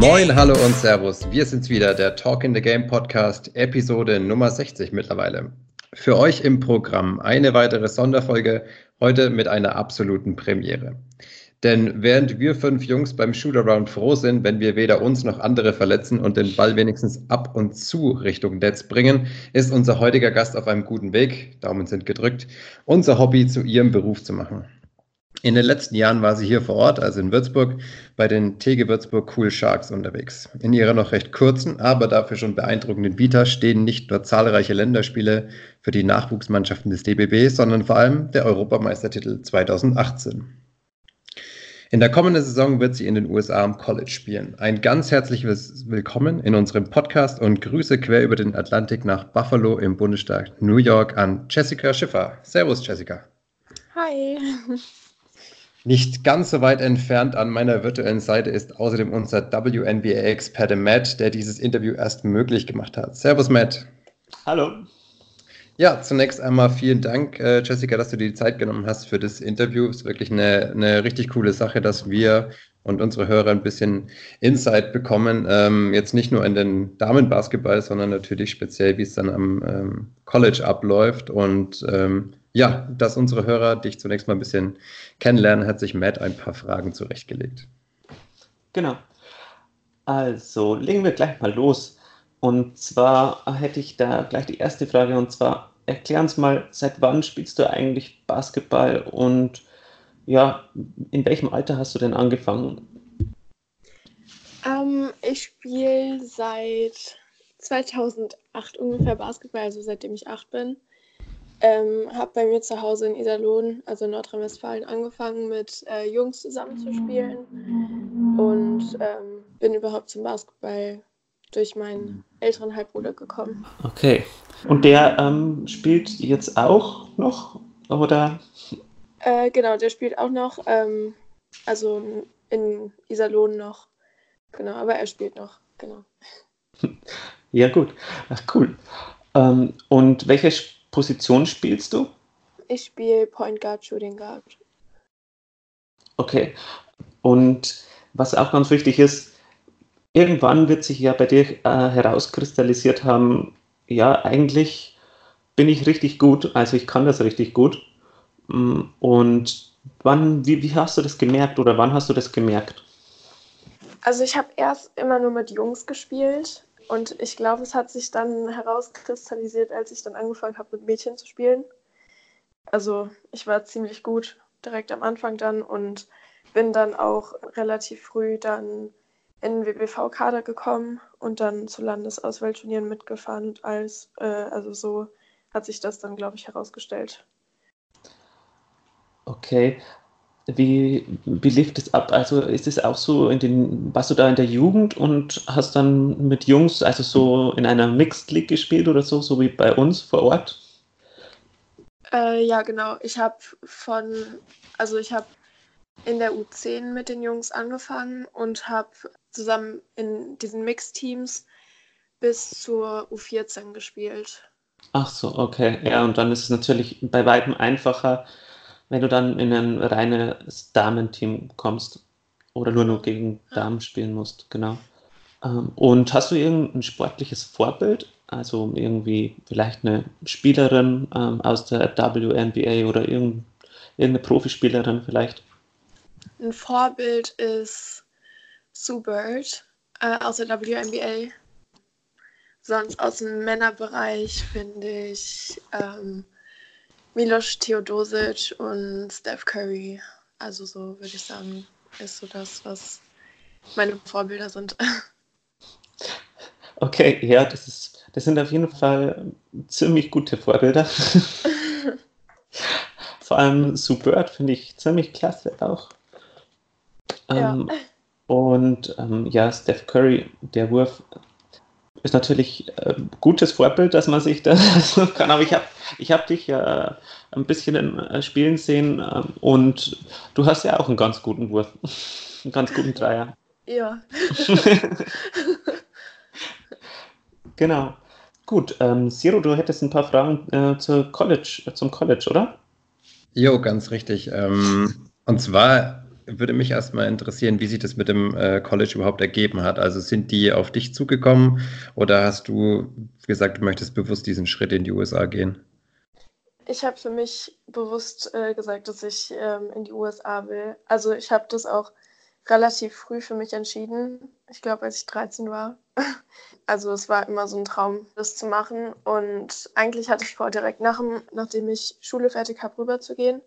Moin, hallo und Servus. Wir sind's wieder, der Talk in the Game Podcast, Episode Nummer 60 mittlerweile. Für euch im Programm eine weitere Sonderfolge, heute mit einer absoluten Premiere. Denn während wir fünf Jungs beim Shootaround froh sind, wenn wir weder uns noch andere verletzen und den Ball wenigstens ab und zu Richtung Netz bringen, ist unser heutiger Gast auf einem guten Weg, Daumen sind gedrückt, unser Hobby zu ihrem Beruf zu machen. In den letzten Jahren war sie hier vor Ort, also in Würzburg, bei den TG Würzburg Cool Sharks unterwegs. In ihrer noch recht kurzen, aber dafür schon beeindruckenden Vita stehen nicht nur zahlreiche Länderspiele für die Nachwuchsmannschaften des DBB, sondern vor allem der Europameistertitel 2018. In der kommenden Saison wird sie in den USA am College spielen. Ein ganz herzliches Willkommen in unserem Podcast und Grüße quer über den Atlantik nach Buffalo im Bundesstaat New York an Jessica Schiffer. Servus, Jessica. Hi. Nicht ganz so weit entfernt an meiner virtuellen Seite ist außerdem unser WNBA-Experte Matt, der dieses Interview erst möglich gemacht hat. Servus, Matt. Hallo. Ja, zunächst einmal vielen Dank, äh, Jessica, dass du dir die Zeit genommen hast für das Interview. Es ist wirklich eine, eine richtig coole Sache, dass wir und unsere Hörer ein bisschen Insight bekommen. Ähm, jetzt nicht nur in den Damenbasketball, sondern natürlich speziell, wie es dann am ähm, College abläuft. Und ähm, ja, dass unsere Hörer dich zunächst mal ein bisschen kennenlernen, hat sich Matt ein paar Fragen zurechtgelegt. Genau. Also, legen wir gleich mal los. Und zwar hätte ich da gleich die erste Frage, und zwar, erklär uns mal, seit wann spielst du eigentlich Basketball und ja, in welchem Alter hast du denn angefangen? Ähm, ich spiele seit 2008 ungefähr Basketball, also seitdem ich acht bin. Ähm, habe bei mir zu Hause in Iserlohn, also in Nordrhein-Westfalen, angefangen mit äh, Jungs zusammen zu spielen und ähm, bin überhaupt zum Basketball durch meinen älteren Halbbruder gekommen. Okay. Und der ähm, spielt jetzt auch noch, oder? Äh, genau, der spielt auch noch, ähm, also in Iserlohn noch. Genau, aber er spielt noch, genau. Ja, gut. Ach, cool. Ähm, und welche Position spielst du? Ich spiele Point Guard, Shooting Guard. Okay. Und was auch ganz wichtig ist, irgendwann wird sich ja bei dir äh, herauskristallisiert haben, ja, eigentlich bin ich richtig gut, also ich kann das richtig gut. Mm, Und wann, wie, wie hast du das gemerkt oder wann hast du das gemerkt? Also ich habe erst immer nur mit Jungs gespielt und ich glaube, es hat sich dann herauskristallisiert, als ich dann angefangen habe, mit Mädchen zu spielen. Also ich war ziemlich gut direkt am Anfang dann und bin dann auch relativ früh dann in den WBV-Kader gekommen und dann zu Landesauswahlturnieren mitgefahren und alles. Äh, also so hat sich das dann, glaube ich, herausgestellt. Okay. Wie, wie lief das ab? Also ist es auch so in den, warst du da in der Jugend und hast dann mit Jungs, also so in einer Mixed League gespielt oder so, so wie bei uns vor Ort? Äh, ja, genau. Ich habe von, also ich habe in der U10 mit den Jungs angefangen und habe zusammen in diesen Mixteams bis zur U14 gespielt. Ach so, okay. Ja, und dann ist es natürlich bei weitem einfacher, wenn du dann in ein reines Damenteam kommst oder nur noch gegen Damen spielen musst, genau. Ähm, Und hast du irgendein sportliches Vorbild? Also irgendwie vielleicht eine Spielerin ähm, aus der WNBA oder irgend, irgendeine Profispielerin vielleicht? Ein Vorbild ist Sue Bird äh, aus der WNBA. Sonst aus dem Männerbereich finde ich ähm, Milos Theodosic und Steph Curry. Also so würde ich sagen, ist so das, was meine Vorbilder sind. Okay, ja, das ist, das sind auf jeden Fall ziemlich gute Vorbilder. Vor allem Sue Bird finde ich ziemlich klasse auch. Ja. Ähm, und ähm, ja, Steph Curry, der Wurf ist natürlich äh, gutes Vorbild, dass man sich da so kann. Aber ich habe ich hab dich ja ein bisschen in, äh, spielen sehen ähm, und du hast ja auch einen ganz guten Wurf, einen ganz guten Dreier. Ja. Genau. Gut, ähm, Siro, du hättest ein paar Fragen äh, zur College, äh, zum College, oder? Jo, ganz richtig. Ähm, und zwar würde mich erstmal interessieren, wie sich das mit dem äh, College überhaupt ergeben hat. Also sind die auf dich zugekommen oder hast du gesagt, du möchtest bewusst diesen Schritt in die USA gehen? Ich habe für mich bewusst äh, gesagt, dass ich ähm, in die USA will. Also ich habe das auch relativ früh für mich entschieden. Ich glaube, als ich 13 war. Also es war immer so ein Traum, das zu machen. Und eigentlich hatte ich vor, direkt nach dem, nachdem ich Schule fertig habe, rüber zu gehen.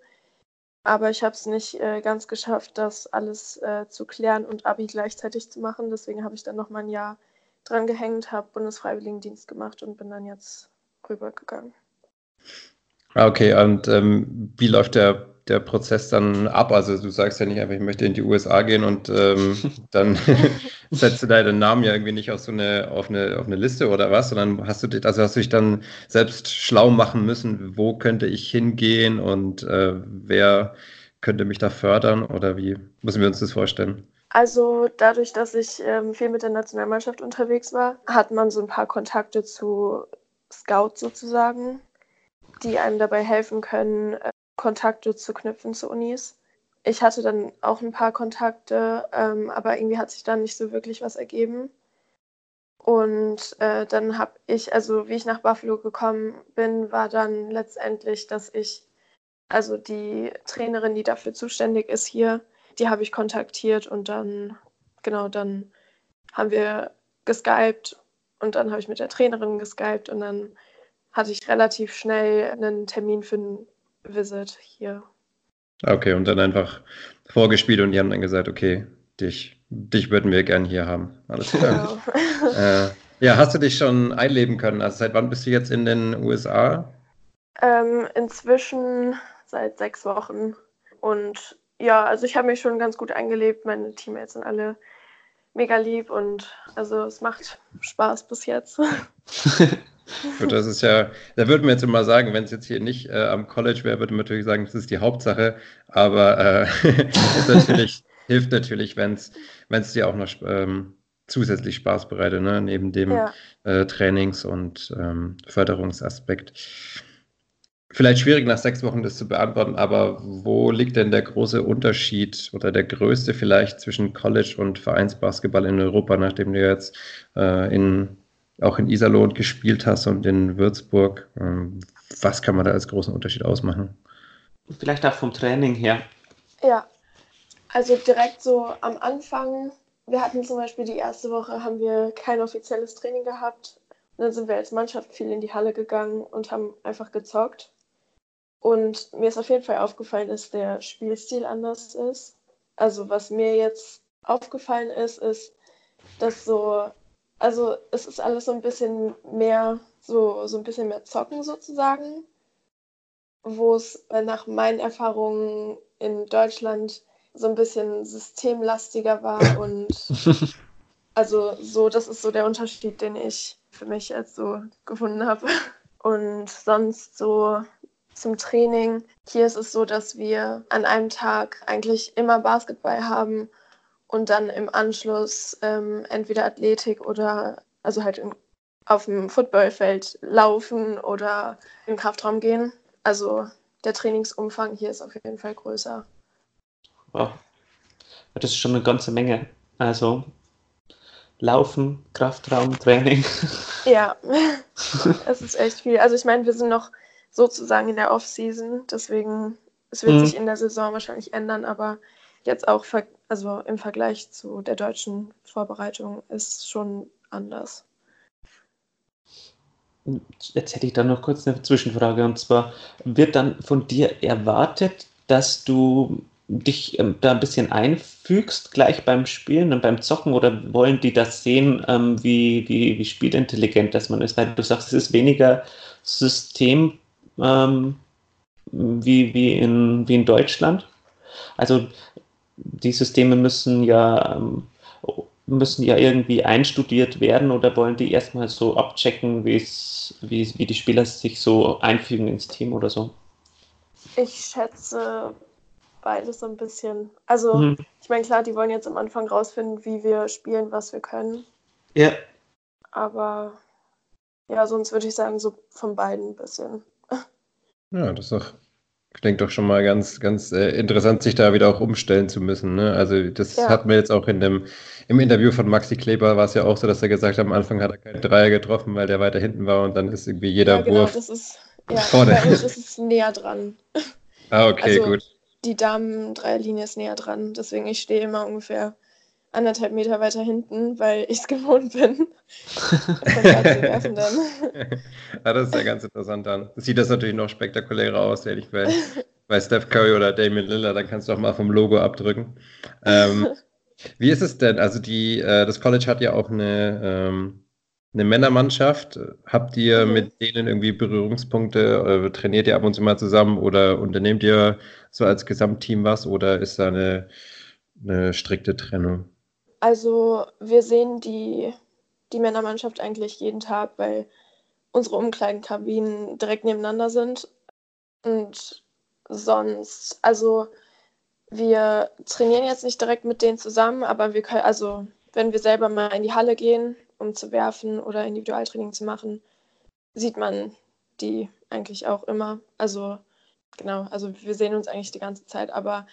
Aber ich habe es nicht äh, ganz geschafft, das alles äh, zu klären und Abi gleichzeitig zu machen. Deswegen habe ich dann noch mal ein Jahr dran gehängt, habe Bundesfreiwilligendienst gemacht und bin dann jetzt rübergegangen. Ah, okay, und ähm, wie läuft der, der Prozess dann ab? Also du sagst ja nicht einfach, ich möchte in die USA gehen und ähm, dann setzt du deinen Namen ja irgendwie nicht auf so eine, auf eine, auf eine Liste oder was, sondern hast du dich, also hast du dich dann selbst schlau machen müssen, wo könnte ich hingehen und äh, wer könnte mich da fördern oder wie müssen wir uns das vorstellen? Also dadurch, dass ich ähm, viel mit der Nationalmannschaft unterwegs war, hat man so ein paar Kontakte zu Scouts sozusagen die einem dabei helfen können, Kontakte zu knüpfen zu Unis. Ich hatte dann auch ein paar Kontakte, ähm, aber irgendwie hat sich dann nicht so wirklich was ergeben. Und äh, dann habe ich, also wie ich nach Buffalo gekommen bin, war dann letztendlich, dass ich, also die Trainerin, die dafür zuständig ist hier, die habe ich kontaktiert und dann, genau, dann haben wir geskypt und dann habe ich mit der Trainerin geskypt und dann hatte ich relativ schnell einen Termin für ein Visit hier. Okay, und dann einfach vorgespielt und die haben dann gesagt, okay, dich, dich würden wir gern hier haben. Alles klar. Genau. äh, ja, hast du dich schon einleben können? Also seit wann bist du jetzt in den USA? Ähm, inzwischen seit sechs Wochen. Und ja, also ich habe mich schon ganz gut eingelebt. Meine Teammates sind alle mega lieb und also es macht Spaß bis jetzt. Das ist ja, da würden wir jetzt immer sagen, wenn es jetzt hier nicht äh, am College wäre, würde man natürlich sagen, das ist die Hauptsache. Aber äh, natürlich, hilft natürlich, wenn es dir auch noch ähm, zusätzlich Spaß bereitet, ne? neben dem ja. äh, Trainings- und ähm, Förderungsaspekt. Vielleicht schwierig nach sechs Wochen das zu beantworten, aber wo liegt denn der große Unterschied oder der größte vielleicht zwischen College und Vereinsbasketball in Europa, nachdem du jetzt äh, in auch in Iserlohn gespielt hast und in Würzburg. Ähm, was kann man da als großen Unterschied ausmachen? Vielleicht auch vom Training her. Ja, also direkt so am Anfang, wir hatten zum Beispiel die erste Woche, haben wir kein offizielles Training gehabt. Und dann sind wir als Mannschaft viel in die Halle gegangen und haben einfach gezockt. Und mir ist auf jeden Fall aufgefallen, dass der Spielstil anders ist. Also was mir jetzt aufgefallen ist, ist, dass so also es ist alles so ein bisschen mehr, so, so ein bisschen mehr zocken sozusagen, wo es äh, nach meinen Erfahrungen in Deutschland so ein bisschen systemlastiger war und also so, das ist so der Unterschied, den ich für mich jetzt so gefunden habe. Und sonst so zum Training. Hier ist es so, dass wir an einem Tag eigentlich immer Basketball haben und dann im Anschluss ähm, entweder Athletik oder also halt in, auf dem Footballfeld laufen oder in den Kraftraum gehen. Also der Trainingsumfang hier ist auf jeden Fall größer. Wow. Das ist schon eine ganze Menge. Also Laufen, Kraftraum, Training. Ja, es ist echt viel. Also ich meine, wir sind noch sozusagen in der Off-Season, deswegen es wird mhm. sich in der Saison wahrscheinlich ändern, aber jetzt auch also im Vergleich zu der deutschen Vorbereitung ist schon anders. Jetzt hätte ich da noch kurz eine Zwischenfrage und zwar wird dann von dir erwartet, dass du dich ähm, da ein bisschen einfügst gleich beim Spielen und beim Zocken oder wollen die das sehen, ähm, wie, wie, wie spielintelligent das man ist? Weil du sagst, es ist weniger System ähm, wie, wie, in, wie in Deutschland. Also die Systeme müssen ja, ähm, müssen ja irgendwie einstudiert werden oder wollen die erstmal so abchecken, wie, wie die Spieler sich so einfügen ins Team oder so? Ich schätze beides so ein bisschen. Also, mhm. ich meine, klar, die wollen jetzt am Anfang rausfinden, wie wir spielen, was wir können. Ja. Aber Ja, sonst würde ich sagen, so von beiden ein bisschen. Ja, das ist doch, klingt doch schon mal ganz, ganz äh, interessant, sich da wieder auch umstellen zu müssen. Ne? Also das Ja. hatten wir jetzt auch in dem, im Interview von Maxi Kleber war es ja auch so, dass er gesagt hat, am Anfang hat er keinen Dreier getroffen, weil der weiter hinten war und dann ist irgendwie jeder ja, genau, Wurf. das ist, ja, vorne. bei uns ist es näher dran. Ah, okay, also- gut. Die Damen-Dreierlinie ist näher dran, deswegen ich stehe immer ungefähr anderthalb Meter weiter hinten, weil ich es gewohnt bin. Werfen dann. ja, das ist ja ganz interessant dann. Sieht das natürlich noch spektakulärer aus, ehrlich bei, bei Steph Curry oder Damian Lillard, dann kannst du auch mal vom Logo abdrücken. Ähm, wie ist es denn? Also die, äh, das College hat ja auch eine, ähm, eine Männermannschaft. Habt ihr Mhm. mit denen irgendwie Berührungspunkte? Äh, trainiert ihr ab und zu mal zusammen oder unternehmt ihr so als Gesamtteam was oder ist da eine, eine strikte Trennung? Also wir sehen die, die Männermannschaft eigentlich jeden Tag, weil unsere Umkleidenkabinen direkt nebeneinander sind. Und sonst, also wir trainieren jetzt nicht direkt mit denen zusammen, aber wir können, also wenn wir selber mal in die Halle gehen, um zu werfen oder Individualtraining zu machen, sieht man die eigentlich auch immer. Also genau, also wir sehen uns eigentlich die ganze Zeit, aber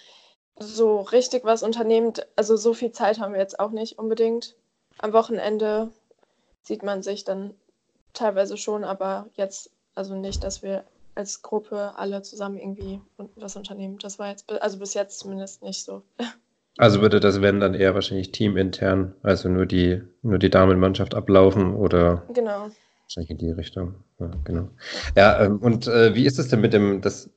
so richtig was unternehmt, also so viel Zeit haben wir jetzt auch nicht unbedingt. Am Wochenende sieht man sich dann teilweise schon, aber jetzt also nicht, dass wir als Gruppe alle zusammen irgendwie was unternehmen. Das war jetzt, also bis jetzt zumindest nicht so. Also würde das, wenn, dann eher wahrscheinlich teamintern, also nur die, nur die Damenmannschaft ablaufen oder Genau. wahrscheinlich in die Richtung. Ja, genau. Ja, ähm, und äh, wie ist es denn mit dem, das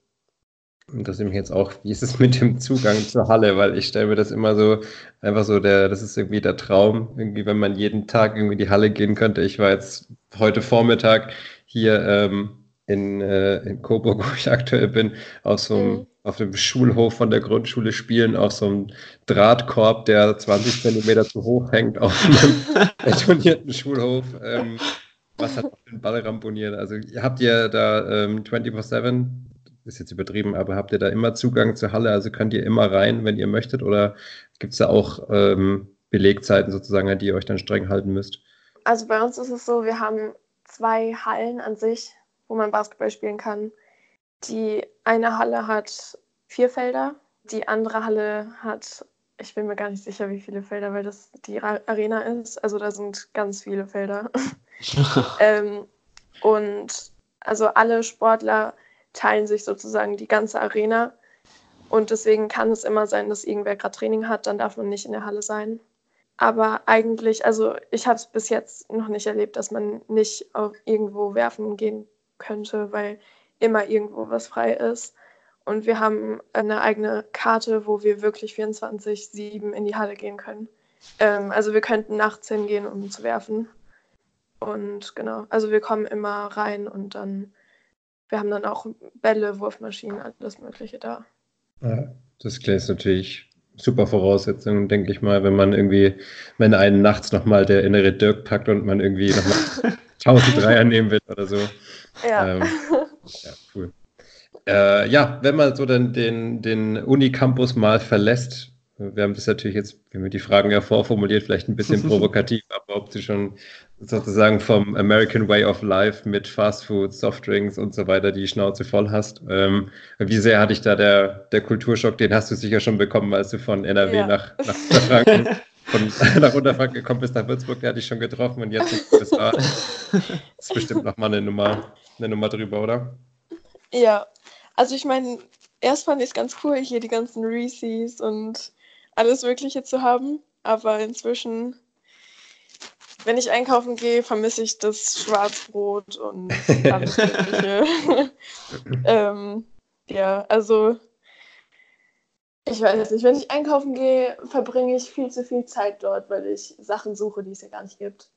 interessiert mich jetzt auch, wie ist es mit dem Zugang zur Halle? Weil ich stelle mir das immer so, einfach so, der, das ist irgendwie der Traum, irgendwie, wenn man jeden Tag irgendwie in die Halle gehen könnte. Ich war jetzt heute Vormittag hier ähm, in, äh, in Coburg, wo ich aktuell bin, auf so einem, Mhm. auf dem Schulhof von der Grundschule spielen, auf so einem Drahtkorb, der 20 Zentimeter zu hoch hängt, auf einem betonierten Schulhof. Ähm, was hat den Ball ramponiert? Also habt ihr da ähm, 24-7, ist jetzt übertrieben, aber habt ihr da immer Zugang zur Halle? Also könnt ihr immer rein, wenn ihr möchtet? Oder gibt es da auch ähm, Belegzeiten sozusagen, an die ihr euch dann streng halten müsst? Also bei uns ist es so, wir haben zwei Hallen an sich, wo man Basketball spielen kann. Die eine Halle hat vier Felder, die andere Halle hat, ich bin mir gar nicht sicher, wie viele Felder, weil das die Arena ist. Also da sind ganz viele Felder. ähm, und also alle Sportler teilen sich sozusagen die ganze Arena. Und deswegen kann es immer sein, dass irgendwer gerade Training hat, dann darf man nicht in der Halle sein. Aber eigentlich, also ich habe es bis jetzt noch nicht erlebt, dass man nicht irgendwo werfen gehen könnte, weil immer irgendwo was frei ist. Und wir haben eine eigene Karte, wo wir wirklich 24-7 in die Halle gehen können. Ähm, also wir könnten nachts hingehen, um zu werfen. Und genau, also wir kommen immer rein und dann, wir haben dann auch Bälle, Wurfmaschinen, alles Mögliche da. Ja, das ist natürlich super Voraussetzung, denke ich mal, wenn man irgendwie, wenn einen nachts nochmal der innere Dirk packt und man irgendwie nochmal 1000 Dreier nehmen will oder so. Ja. Ähm, ja, cool. Äh, ja, wenn man so dann den, den Unicampus mal verlässt, wir haben das natürlich jetzt, wir haben die Fragen ja vorformuliert, vielleicht ein bisschen provokativ, aber ob du schon sozusagen vom American Way of Life mit Fast Food, Softdrinks und so weiter die Schnauze voll hast. Ähm, wie sehr hatte ich da der, der Kulturschock? Den hast du sicher schon bekommen, als du von NRW Ja. nach, nach Unterfranken, von, nach Unterfranken gekommen bist, nach Würzburg, der hatte ich schon getroffen und jetzt das war, das ist bestimmt nochmal eine Nummer, eine Nummer drüber, oder? Ja, also ich meine, erst fand ich es ganz cool, hier die ganzen Reese's und alles Mögliche zu haben, aber inzwischen, wenn ich einkaufen gehe, vermisse ich das Schwarzbrot und alles Mögliche. ähm, ja, also ich weiß nicht, wenn ich einkaufen gehe, verbringe ich viel zu viel Zeit dort, weil ich Sachen suche, die es ja gar nicht gibt.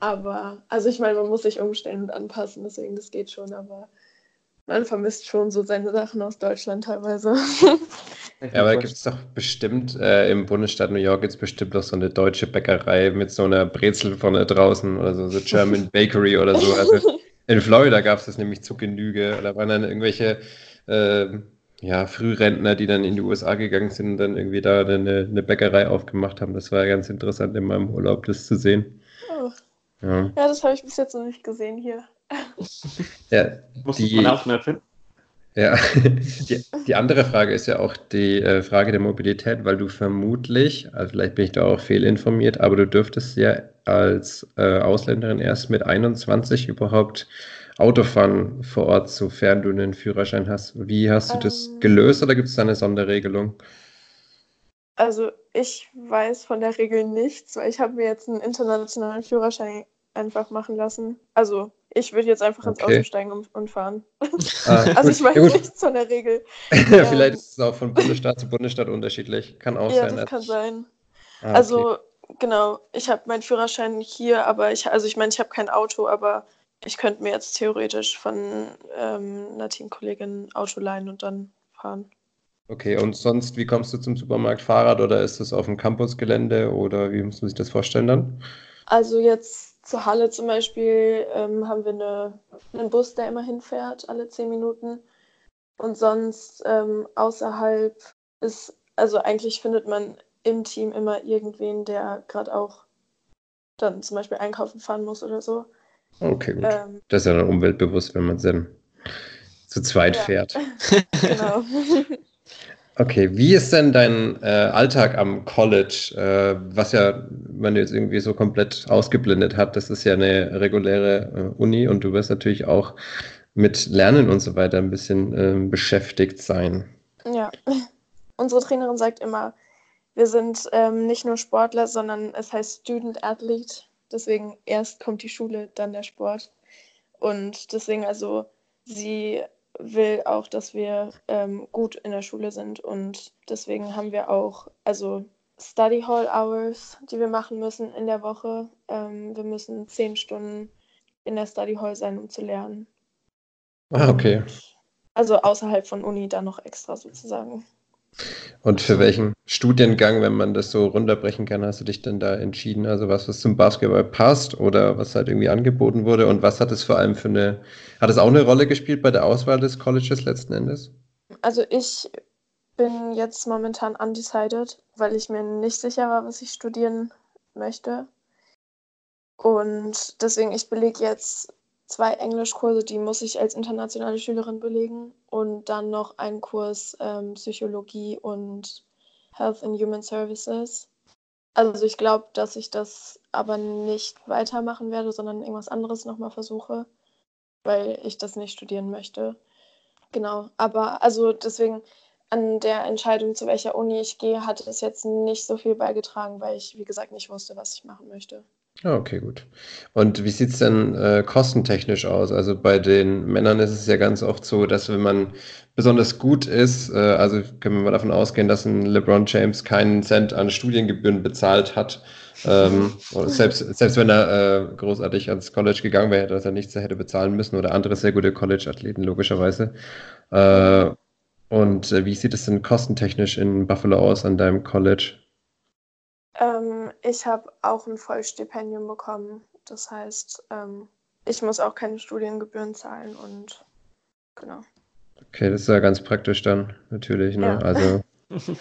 Aber, also ich meine, man muss sich umstellen und anpassen, deswegen das geht schon, aber man vermisst schon so seine Sachen aus Deutschland teilweise. Ja, aber da gibt es doch bestimmt, äh, im Bundesstaat New York gibt es bestimmt noch so eine deutsche Bäckerei mit so einer Brezel vorne draußen oder so, so German Bakery oder so. Also in Florida gab es das nämlich zu Genüge. Da waren dann irgendwelche äh, ja, Frührentner, die dann in die USA gegangen sind und dann irgendwie da eine, eine Bäckerei aufgemacht haben. Das war ganz interessant in meinem Urlaub, das zu sehen. Oh, Ja, Ja, das habe ich bis jetzt noch nicht gesehen hier. Ja Muss Die- man auch mehr finden. Ja, die, die andere Frage ist ja auch die äh, Frage der Mobilität, weil du vermutlich, also vielleicht bin ich da auch fehlinformiert, aber du dürftest ja als äh, Ausländerin erst mit 21 überhaupt Auto fahren vor Ort, sofern du einen Führerschein hast. Wie hast du das Ähm. gelöst oder gibt es da eine Sonderregelung? Also ich weiß von der Regel nichts, weil ich habe mir jetzt einen internationalen Führerschein einfach machen lassen. Also ich würde jetzt einfach ins Okay. Auto steigen und, und fahren. Ah, Also ich weiß ja, nichts von der Regel. Vielleicht ist es auch von Bundesstaat zu Bundesstaat unterschiedlich. Kann auch Ja, sein. das kann sein. Ah, okay. Also genau, ich habe meinen Führerschein hier, aber ich, also ich meine, ich habe kein Auto, aber ich könnte mir jetzt theoretisch von ähm, einer Teamkollegin ein Auto leihen und dann fahren. Okay, und sonst, wie kommst du zum Supermarkt? Fahrrad oder ist das auf dem Campusgelände oder wie muss man sich das vorstellen dann? Also jetzt zur Halle zum Beispiel ähm, haben wir eine, einen Bus, der immer hinfährt, alle zehn Minuten. Und sonst ähm, außerhalb ist, also eigentlich findet man im Team immer irgendwen, der gerade auch dann zum Beispiel einkaufen fahren muss oder so. Okay, gut. Ähm, Das ist ja dann umweltbewusst, wenn man es dann zu zweit Ja. fährt. genau. Okay, wie ist denn dein äh, Alltag am College, äh, was ja man jetzt irgendwie so komplett ausgeblendet hat? Das ist ja eine reguläre äh, Uni und du wirst natürlich auch mit Lernen und so weiter ein bisschen ähm, beschäftigt sein. Ja, unsere Trainerin sagt immer, wir sind ähm, nicht nur Sportler, sondern es heißt Student Athlete. Deswegen erst kommt die Schule, dann der Sport. Und deswegen also, sie will auch, dass wir ähm, gut in der Schule sind. Und deswegen haben wir auch, also Study Hall Hours, die wir machen müssen in der Woche. Ähm, wir müssen zehn Stunden in der Study Hall sein, um zu lernen. Ah, okay. Also außerhalb von Uni dann noch extra sozusagen. Und für welchen Studiengang, wenn man das so runterbrechen kann, hast du dich denn da entschieden? Also was, was zum Basketball passt oder was halt irgendwie angeboten wurde? Und was hat es vor allem für eine, hat es auch eine Rolle gespielt bei der Auswahl des Colleges letzten Endes? Also ich bin jetzt momentan undecided, weil ich mir nicht sicher war, was ich studieren möchte. Und deswegen, ich belege jetzt zwei Englischkurse, die muss ich als internationale Schülerin belegen und dann noch einen Kurs ähm, Psychologie und Health and Human Services. Also ich glaube, dass ich das aber nicht weitermachen werde, sondern irgendwas anderes nochmal versuche, weil ich das nicht studieren möchte. Genau, aber also deswegen an der Entscheidung, zu welcher Uni ich gehe, hat es jetzt nicht so viel beigetragen, weil ich, wie gesagt, nicht wusste, was ich machen möchte. Ah, okay, gut. Und wie sieht es denn äh, kostentechnisch aus? Also bei den Männern ist es ja ganz oft so, dass wenn man besonders gut ist, äh, also können wir mal davon ausgehen, dass ein LeBron James keinen Cent an Studiengebühren bezahlt hat. Ähm, selbst, selbst wenn er äh, großartig ans College gegangen wäre, dass er nichts hätte bezahlen müssen oder andere sehr gute College-Athleten logischerweise. Äh, und äh, wie sieht es denn kostentechnisch in Buffalo aus an deinem College? Ähm, ich habe auch ein Vollstipendium bekommen. Das heißt, ähm, ich muss auch keine Studiengebühren zahlen und genau. Okay, das ist ja ganz praktisch dann, natürlich, ne? Ja. Also.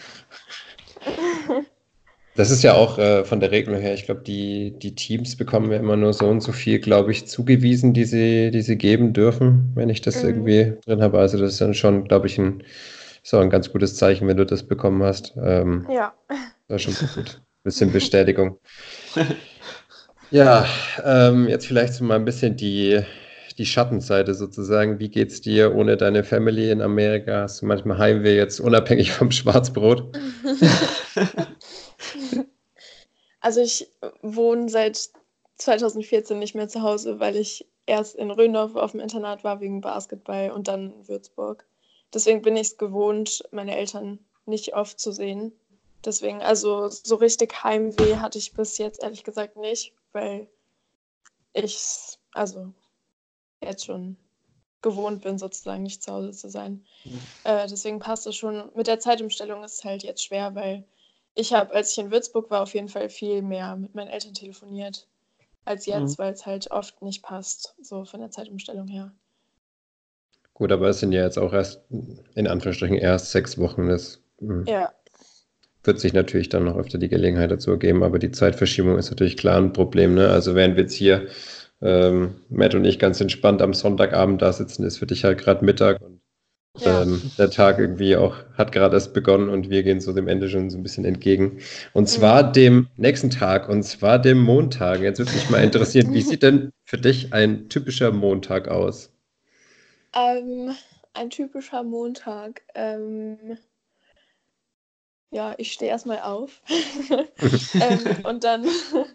Das ist ja auch äh, von der Regelung her, ich glaube, die, die Teams bekommen ja immer nur so und so viel, glaube ich, zugewiesen, die sie, die sie geben dürfen, wenn ich das Mhm. irgendwie drin habe. Also das ist dann schon, glaube ich, ein, ist auch ein ganz gutes Zeichen, wenn du das bekommen hast. Ähm, Ja, das ist schon gut. Bisschen Bestätigung. Ja, ähm, jetzt vielleicht so mal ein bisschen die, die Schattenseite sozusagen. Wie geht's dir ohne deine Family in Amerika? Hast du manchmal Heimweh jetzt unabhängig vom Schwarzbrot? also ich wohne seit 2014 nicht mehr zu Hause, weil ich erst in Röndorf auf dem Internat war wegen Basketball und dann in Würzburg. Deswegen bin ich es gewohnt, meine Eltern nicht oft zu sehen. Deswegen, also so richtig Heimweh hatte ich bis jetzt ehrlich gesagt nicht, weil ich also jetzt schon gewohnt bin, sozusagen nicht zu Hause zu sein. Mhm. Äh, deswegen passt es schon. Mit der Zeitumstellung ist es halt jetzt schwer, weil ich habe, als ich in Würzburg war, auf jeden Fall viel mehr mit meinen Eltern telefoniert als jetzt, Mhm. weil es halt oft nicht passt, so von der Zeitumstellung her. Gut, aber es sind ja jetzt auch erst, in Anführungsstrichen, erst sechs Wochen. Das, hm, Ja, wird sich natürlich dann noch öfter die Gelegenheit dazu ergeben, aber die Zeitverschiebung ist natürlich klar ein Problem. Ne? Also während wir jetzt hier, ähm, Matt und ich, ganz entspannt am Sonntagabend da sitzen, ist für dich halt gerade Mittag und Ja. ähm, der Tag irgendwie auch hat gerade erst begonnen und wir gehen so dem Ende schon so ein bisschen entgegen. Und zwar dem nächsten Tag, und zwar dem Montag. Jetzt würde mich mal interessieren, wie sieht denn für dich ein typischer Montag aus? Ähm, ein typischer Montag. Ähm, ja, ich stehe erstmal auf. ähm, und dann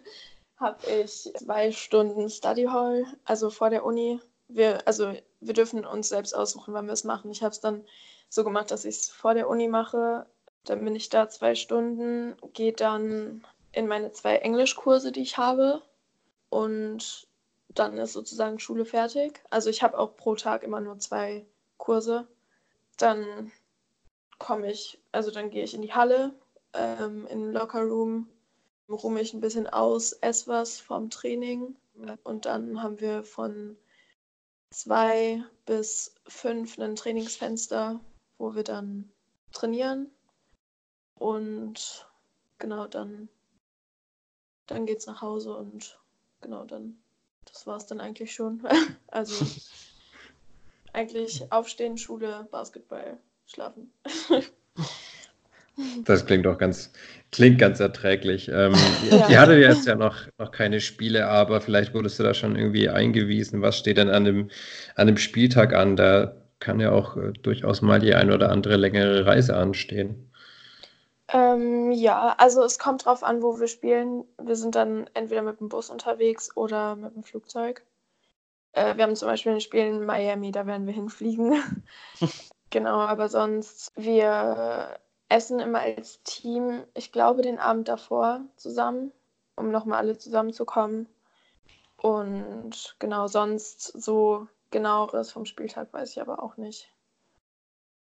habe ich zwei Stunden Study Hall, also vor der Uni. Wir, also wir dürfen uns selbst aussuchen, wann wir es machen. Ich habe es dann so gemacht, dass ich es vor der Uni mache. Dann bin ich da zwei Stunden, gehe dann in meine zwei Englischkurse, die ich habe. Und dann ist sozusagen Schule fertig. Also ich habe auch pro Tag immer nur zwei Kurse. Dann komme ich, also dann gehe ich in die Halle, ähm, in den Lockerroom, ruhe mich ein bisschen aus, esse was vorm Training. Und dann haben wir von zwei bis fünf ein Trainingsfenster, wo wir dann trainieren. Und genau dann, dann geht's nach Hause und genau dann, das war's dann eigentlich schon. also eigentlich aufstehen, Schule, Basketball, schlafen. Das klingt doch ganz, klingt ganz erträglich. Ähm, Ja. Ihr hattet jetzt ja noch, noch keine Spiele, aber vielleicht wurdest du da schon irgendwie eingewiesen. Was steht denn an dem, an dem Spieltag an? Da kann ja auch äh, durchaus mal die ein oder andere längere Reise anstehen. Ähm, ja, also es kommt drauf an, wo wir spielen. Wir sind dann entweder mit dem Bus unterwegs oder mit dem Flugzeug. Äh, wir haben zum Beispiel ein Spiel in Miami, da werden wir hinfliegen. genau, aber sonst, wir essen immer als Team, ich glaube, den Abend davor zusammen, um nochmal alle zusammenzukommen. Und genau, sonst so genaueres vom Spieltag weiß ich aber auch nicht.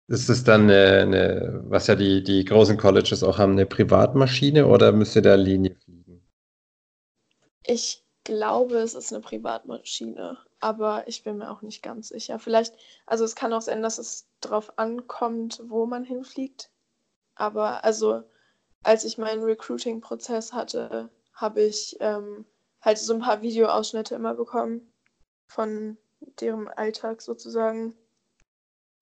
Ist es dann eine, eine, was ja die, die großen Colleges auch haben, eine Privatmaschine oder müsst ihr da Linie fliegen? Ich glaube, es ist eine Privatmaschine, aber ich bin mir auch nicht ganz sicher. Vielleicht, also es kann auch sein, dass es darauf ankommt, wo man hinfliegt. Aber also, als ich meinen Recruiting-Prozess hatte, habe ich ähm, halt so ein paar Videoausschnitte immer bekommen von deren Alltag sozusagen.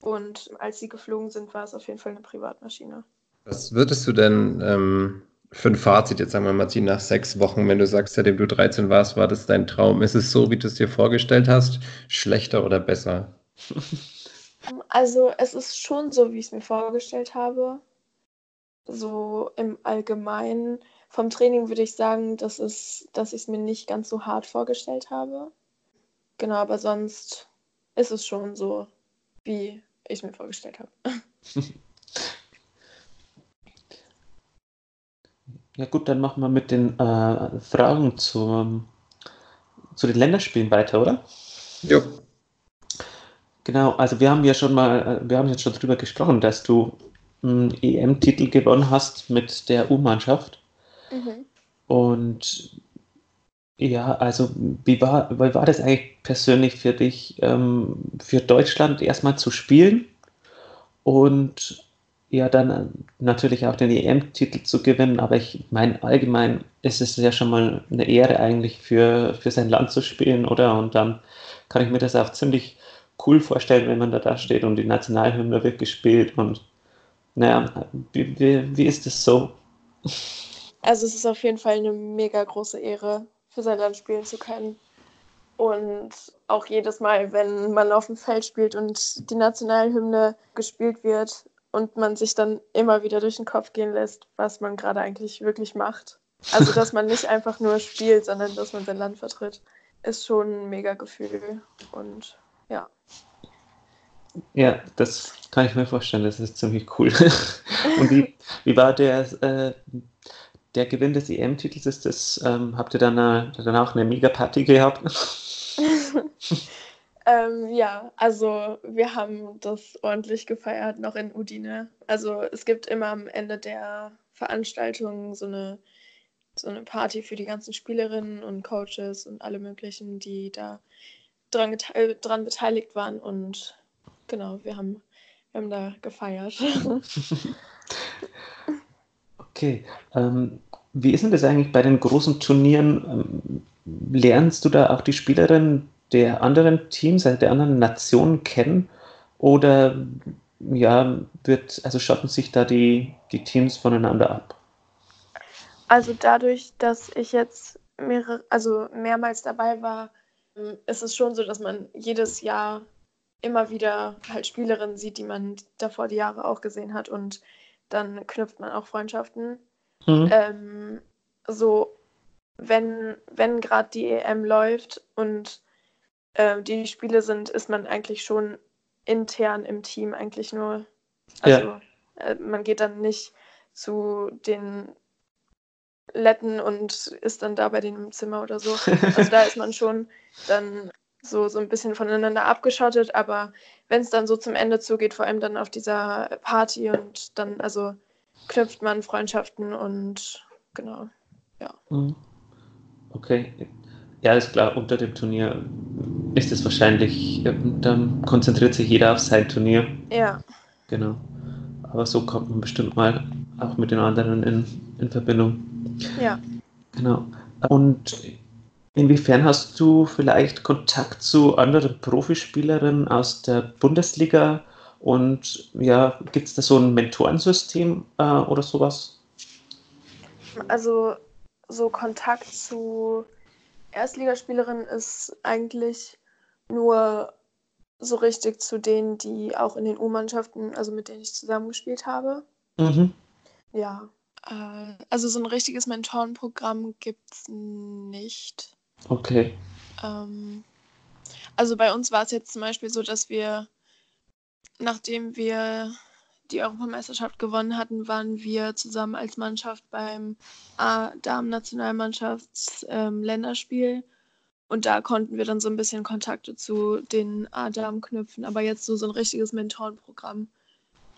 Und als sie geflogen sind, war es auf jeden Fall eine Privatmaschine. Was würdest du denn ähm, für ein Fazit jetzt sagen wir mal nach sechs Wochen, wenn du sagst, seitdem du 13 warst, war das dein Traum? Ist es so, wie du es dir vorgestellt hast? Schlechter oder besser? Also es ist schon so, wie ich es mir vorgestellt habe. So im Allgemeinen. Vom Training würde ich sagen, dass, es, dass ich es mir nicht ganz so hart vorgestellt habe. Genau, aber sonst ist es schon so, wie ich es mir vorgestellt habe. Ja gut, dann machen wir mit den äh, Fragen zum, zu den Länderspielen weiter, oder? Jo. Genau, also wir haben ja schon mal, äh, wir haben jetzt schon drüber gesprochen, dass du einen EM-Titel gewonnen hast mit der U-Mannschaft. Und ja, also wie war, wie war das eigentlich persönlich für dich, ähm, für Deutschland erstmal zu spielen und ja, dann äh, natürlich auch den EM-Titel zu gewinnen, aber ich meine, allgemein ist es ja schon mal eine Ehre eigentlich für, für sein Land zu spielen, oder? Und dann kann ich mir das auch ziemlich cool vorstellen, wenn man da, da steht und die Nationalhymne wird gespielt und naja, wie, wie, wie ist das so? Also es ist auf jeden Fall eine mega große Ehre, für sein Land spielen zu können. Und auch jedes Mal, wenn man auf dem Feld spielt und die Nationalhymne gespielt wird und man sich dann immer wieder durch den Kopf gehen lässt, was man gerade eigentlich wirklich macht. Also dass man nicht einfach nur spielt, sondern dass man sein Land vertritt, ist schon ein mega Gefühl. Und ja. Ja, das kann ich mir vorstellen, das ist ziemlich cool. Und wie, wie war der, äh, der Gewinn des EM-Titels? Ist das, ähm, habt ihr dann, äh, dann auch eine Mega-Party gehabt? Ähm, ja, also wir haben das ordentlich gefeiert, noch in Udine. Also es gibt immer am Ende der Veranstaltung so eine, so eine Party für die ganzen Spielerinnen und Coaches und alle möglichen, die da dran, dran beteiligt waren. Und genau, wir haben, wir haben da gefeiert. Okay. Ähm, wie ist denn das eigentlich bei den großen Turnieren? Ähm, lernst du da auch die Spielerinnen der anderen Teams, also der anderen Nationen kennen? Oder ja, wird, also schotten sich da die, die Teams voneinander ab? Also dadurch, dass ich jetzt mehrere, also mehrmals dabei war, ähm, ist es schon so, dass man jedes Jahr immer wieder halt Spielerinnen sieht, die man davor die Jahre auch gesehen hat und dann knüpft man auch Freundschaften. Mhm. Ähm, so, wenn, wenn gerade die EM läuft und äh, die Spiele sind, ist man eigentlich schon intern im Team eigentlich nur. Also Ja. äh, man geht dann nicht zu den Letten und ist dann da bei denen im Zimmer oder so. Also da ist man schon dann so, so ein bisschen voneinander abgeschottet, aber wenn es dann so zum Ende zugeht, vor allem dann auf dieser Party und dann, also knüpft man Freundschaften und genau. Mhm. Okay. Ja, ist klar, unter dem Turnier ist es wahrscheinlich, äh, dann konzentriert sich jeder auf sein Turnier. Ja, Genau. Aber so kommt man bestimmt mal auch mit den anderen in, in Verbindung. ja. Genau. Und inwiefern hast du vielleicht Kontakt zu anderen Profispielerinnen aus der Bundesliga? Und ja, gibt es da so ein Mentorensystem äh, oder sowas? Also so Kontakt zu Erstligaspielerinnen ist eigentlich nur so richtig zu denen, die auch in den U-Mannschaften, also mit denen ich zusammengespielt habe. Mhm. Ja. Äh, also so ein richtiges Mentorenprogramm gibt es nicht. Okay. Ähm, also bei uns war es jetzt zum Beispiel so, dass wir, nachdem wir die Europameisterschaft gewonnen hatten, waren wir zusammen als Mannschaft beim A-Damen-Nationalmannschafts-Länderspiel. Und da konnten wir dann so ein bisschen Kontakte zu den A-Damen knüpfen. Aber jetzt so, so ein richtiges Mentorenprogramm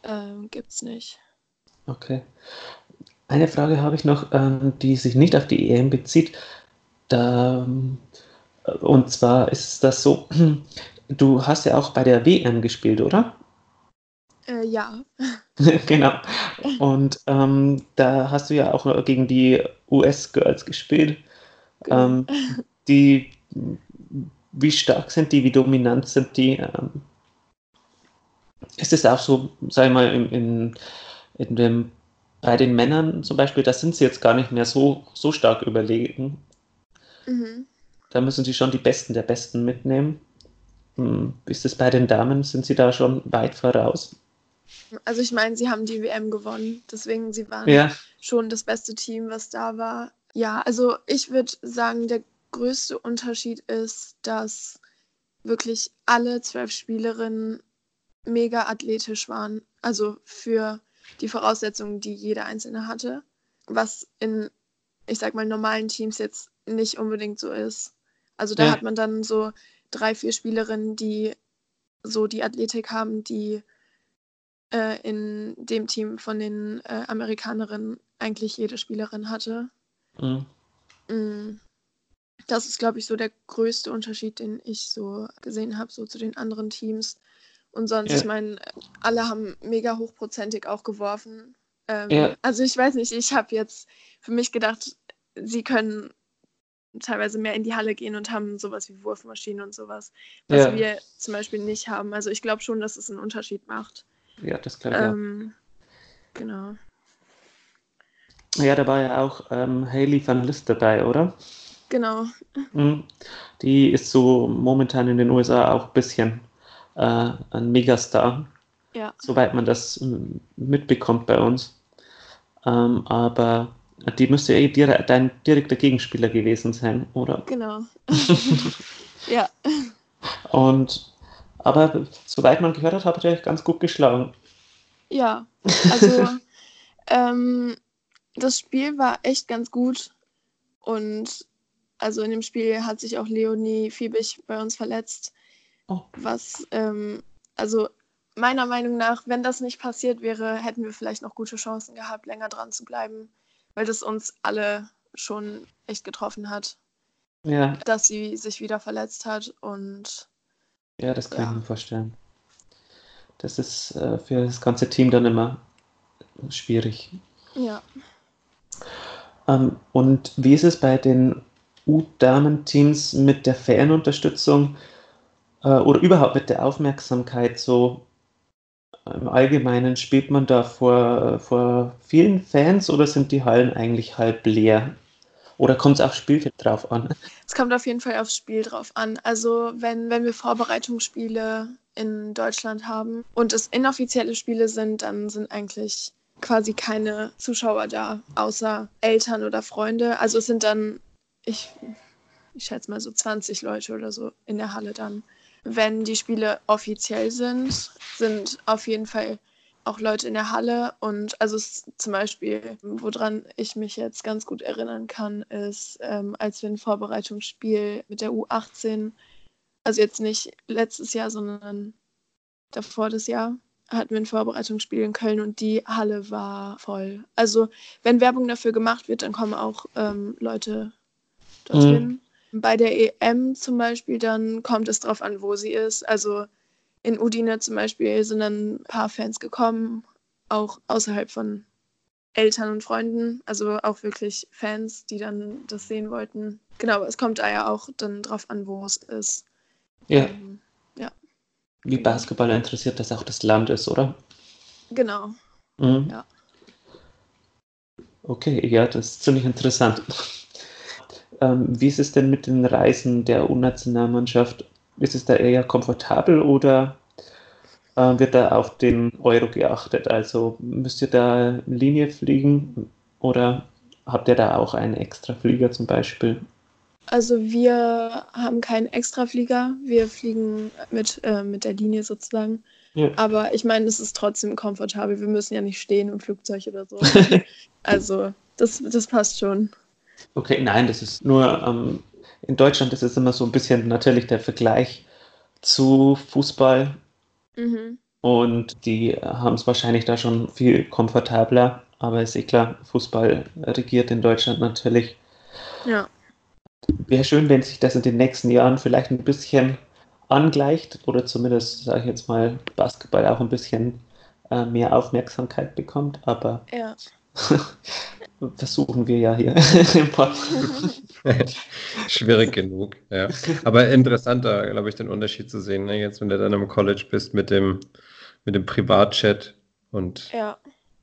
ähm, gibt es nicht. Okay. Eine Frage habe ich noch, ähm, die sich nicht auf die EM bezieht. Da, ähm, und zwar ist das so, du hast ja auch bei der WM gespielt, oder? Äh, ja. Genau. Und ähm, da hast du ja auch gegen die US-Girls gespielt. Genau. Ähm, die, wie stark sind die, wie dominant sind die? Ähm, ist es auch so, sag ich mal, in, in, in dem, bei den Männern zum Beispiel, da sind sie jetzt gar nicht mehr so, so stark überlegen. Mhm. Da müssen sie schon die Besten der Besten mitnehmen. Hm, Ist es bei den Damen, sind sie da schon weit voraus? Also ich meine, sie haben die WM gewonnen, deswegen sie waren Ja, schon das beste Team, was da war. Ja, also ich würde sagen, der größte Unterschied ist, dass wirklich alle zwölf Spielerinnen mega athletisch waren. Also für die Voraussetzungen, die jede einzelne hatte. Was in, ich sag mal, normalen Teams jetzt nicht unbedingt so ist. Also da Ja. hat man dann so drei, vier Spielerinnen, die so die Athletik haben, die äh, in dem Team von den äh, Amerikanerinnen eigentlich jede Spielerin hatte. hm, Mm. Das ist, glaube ich, so der größte Unterschied, den ich so gesehen habe, so zu den anderen Teams. Und sonst, Ja. ich meine, alle haben mega hochprozentig auch geworfen. Ähm, Ja. Also ich weiß nicht, ich habe jetzt für mich gedacht, sie können teilweise mehr in die Halle gehen und haben sowas wie Wurfmaschinen und sowas, was Ja. wir zum Beispiel nicht haben. Also ich glaube schon, dass es einen Unterschied macht. Ja, das glaube ich auch. Ähm, genau. Ja, da war ja auch ähm, Hayley van List dabei, oder? Genau. Mhm. Die ist so momentan in den USA auch ein bisschen äh, ein Megastar, Ja. soweit man das mitbekommt bei uns. Ähm, aber die müsste eh dire dein direkter Gegenspieler gewesen sein, oder? Genau. ja. Und aber soweit man gehört hat, hat er euch ganz gut geschlagen. Ja, also ähm, das Spiel war echt ganz gut und also in dem Spiel hat sich auch Leonie Fiebig bei uns verletzt, Oh. was ähm, also meiner Meinung nach, wenn das nicht passiert wäre, hätten wir vielleicht noch gute Chancen gehabt, länger dran zu bleiben, weil das uns alle schon echt getroffen hat, Ja, dass sie sich wieder verletzt hat und ja, das kann Ja. ich mir vorstellen. Das ist äh, für das ganze Team dann immer schwierig. ja, Ähm, und wie ist es bei den U-Damen-Teams mit der Fanunterstützung äh, oder überhaupt mit der Aufmerksamkeit so? Im Allgemeinen spielt man da vor, vor vielen Fans oder sind die Hallen eigentlich halb leer? Oder kommt es aufs Spiel drauf an? Es kommt auf jeden Fall aufs Spiel drauf an. Also wenn, wenn wir Vorbereitungsspiele in Deutschland haben und es inoffizielle Spiele sind, dann sind eigentlich quasi keine Zuschauer da, außer Eltern oder Freunde. Also es sind dann, ich, ich schätze mal so 20 Leute oder so in der Halle dann. Wenn die Spiele offiziell sind, sind auf jeden Fall auch Leute in der Halle. Und also zum Beispiel, woran ich mich jetzt ganz gut erinnern kann, ist, ähm, als wir ein Vorbereitungsspiel mit der U18, also jetzt nicht letztes Jahr, sondern davor das Jahr, hatten wir ein Vorbereitungsspiel in Köln und die Halle war voll. Also wenn Werbung dafür gemacht wird, dann kommen auch ähm, Leute dorthin. Mhm. Bei der EM zum Beispiel, dann kommt es drauf an, wo sie ist. Also in Udine zum Beispiel sind dann ein paar Fans gekommen, auch außerhalb von Eltern und Freunden, also auch wirklich Fans, die dann das sehen wollten. Genau, es kommt da ja auch dann drauf an, wo es ist. Ja. Ähm, ja. Wie Basketball interessiert das auch das Land ist, oder? Genau. Mhm. Ja. Okay, ja, das ist ziemlich interessant. Ähm, wie ist es denn mit den Reisen der U-Nationalmannschaft? Ist es da eher komfortabel oder äh, wird da auf den Euro geachtet? Also müsst ihr da Linie fliegen oder habt ihr da auch einen extra Flieger zum Beispiel? Also wir haben keinen Extraflieger, wir fliegen mit, äh, mit der Linie sozusagen. Ja. Aber ich meine, es ist trotzdem komfortabel. Wir müssen ja nicht stehen im Flugzeug oder so. also das, das passt schon. Okay, nein, das ist nur ähm, in Deutschland ist es immer so ein bisschen natürlich der Vergleich zu Fußball. Mhm. Und die haben es wahrscheinlich da schon viel komfortabler. Aber ist eh klar, Fußball regiert in Deutschland natürlich. Ja. Wäre schön, wenn sich das in den nächsten Jahren vielleicht ein bisschen angleicht oder zumindest, sage ich jetzt mal, Basketball auch ein bisschen äh, mehr Aufmerksamkeit bekommt. Aber ja. versuchen wir ja hier im Podcast. Schwierig genug, ja. Aber interessanter, glaube ich, den Unterschied zu sehen. Ne? Jetzt, wenn du dann im College bist mit dem, mit dem Privatchat und ja.